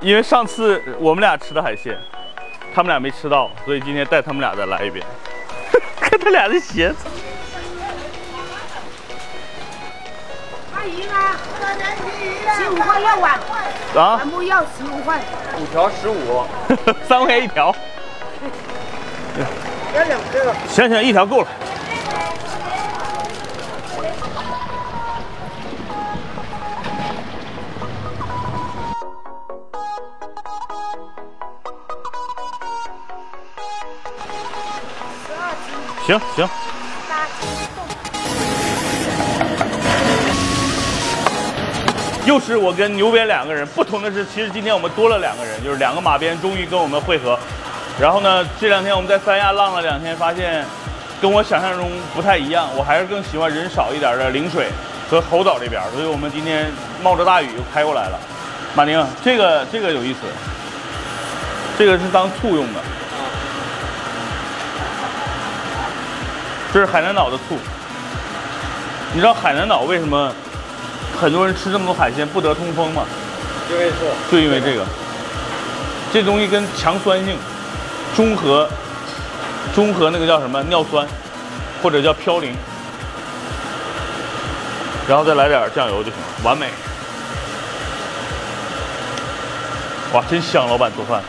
因为上次我们俩吃的海鲜，他们俩没吃到，所以今天带他们俩再来一遍。看他俩的鞋子。阿姨呢？十五块要碗，啊全，部要十五块。五条十五，三块钱一条。要两个。行行，一条够了。行行，又是我跟牛鞭两个人，不同的是，其实今天我们多了两个人，就是两个马鞭终于跟我们会合。然后呢，这两天我们在三亚浪了两天，发现跟我想象中不太一样，我还是更喜欢人少一点的陵水和猴岛这边，所以我们今天冒着大雨又开过来了。马宁，这个这个有意思，这个是当醋用的，这是海南岛的醋。你知道海南岛为什么很多人吃这么多海鲜不得通风吗？因为醋就因为这个，这东西跟强酸性中和中和那个叫什么尿酸，或者叫嘌呤，然后再来点酱油就行了，完美。哇，真香！老板做饭。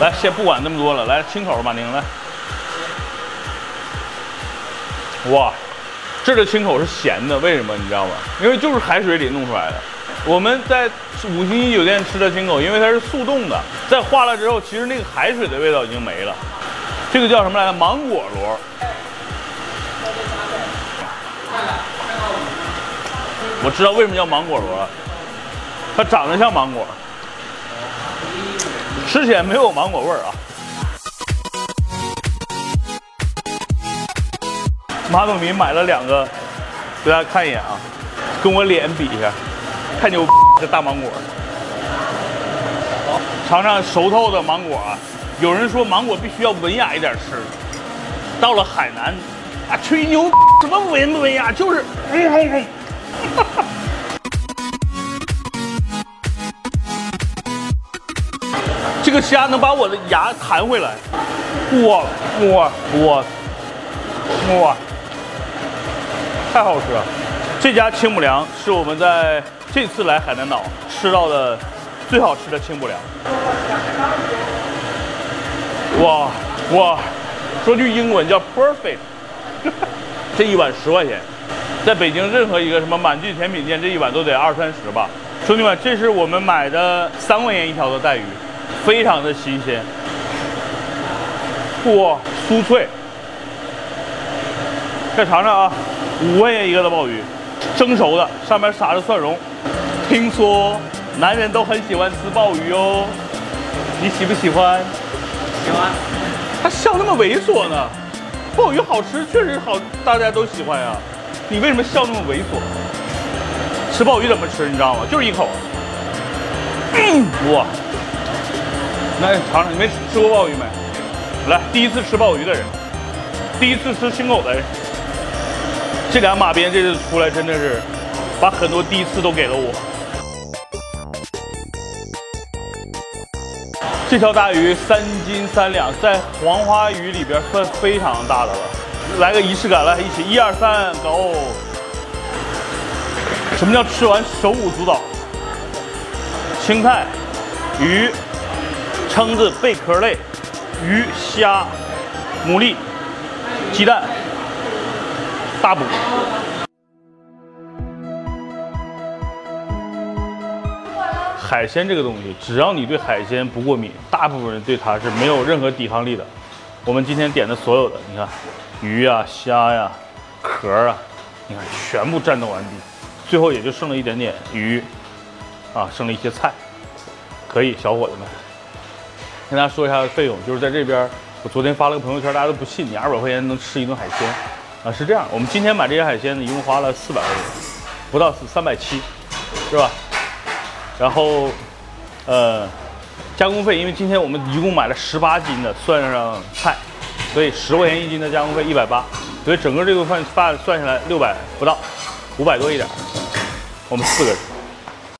来，先不管那么多了，来清口，马宁来。哇，这个清口是咸的，为什么你知道吗？因为就是海水里弄出来的。我们在五星级酒店吃的清口，因为它是速冻的，在化了之后，其实那个海水的味道已经没了。这个叫什么来着？芒果螺。我知道为什么叫芒果螺，它长得像芒果，吃起来没有芒果味儿啊。马总民买了两个，给大家看一眼啊，跟我脸比一下，太牛逼！这大芒果，尝尝熟透的芒果啊。有人说芒果必须要文雅一点吃，到了海南啊，吹牛什么文不文雅，就是。这个虾能把我的牙弹回来，哇哇哇哇！太好吃了！这家清补凉是我们在这次来海南岛吃到的最好吃的清补凉。哇哇，说句英文叫 perfect，这一碗十块钱，在北京任何一个什么满记甜品店，这一碗都得二三十吧。兄弟们，这是我们买的三块钱一条的带鱼，非常的新鲜，哇，酥脆。再尝尝啊，五块钱一个的鲍鱼，蒸熟的，上面撒着蒜蓉。听说男人都很喜欢吃鲍鱼哦，你喜不喜欢？喜欢。他笑那么猥琐呢？鲍鱼好吃，确实好，大家都喜欢呀。你为什么笑那么猥琐？吃鲍鱼怎么吃？你知道吗？就是一口。嗯，哇！来尝尝，你没吃过鲍鱼没？来，第一次吃鲍鱼的人，第一次吃青口的人，这俩马鞭这次出来真的是把很多第一次都给了我。这条大鱼三斤三两，在黄花鱼里边算非常大的了。来个仪式感，来一起，一二三，Go！什么叫吃完手舞足蹈？青菜、鱼、蛏子、贝壳类、鱼、虾、牡蛎、鸡蛋、大补。海鲜这个东西，只要你对海鲜不过敏，大部分人对它是没有任何抵抗力的。我们今天点的所有的，你看，鱼呀、虾呀、壳啊，你看全部战斗完毕，最后也就剩了一点点鱼，啊，剩了一些菜，可以，小伙子们，跟大家说一下费用，就是在这边，我昨天发了个朋友圈，大家都不信，你二百块钱能吃一顿海鲜，啊，是这样，我们今天买这些海鲜呢，一共花了四百块钱，不到四三百七，是吧？然后，呃，加工费，因为今天我们一共买了十八斤的，算上菜，所以十块钱一斤的加工费一百八，所以整个这顿饭饭算下来六百不到，五百多一点。我们四个人。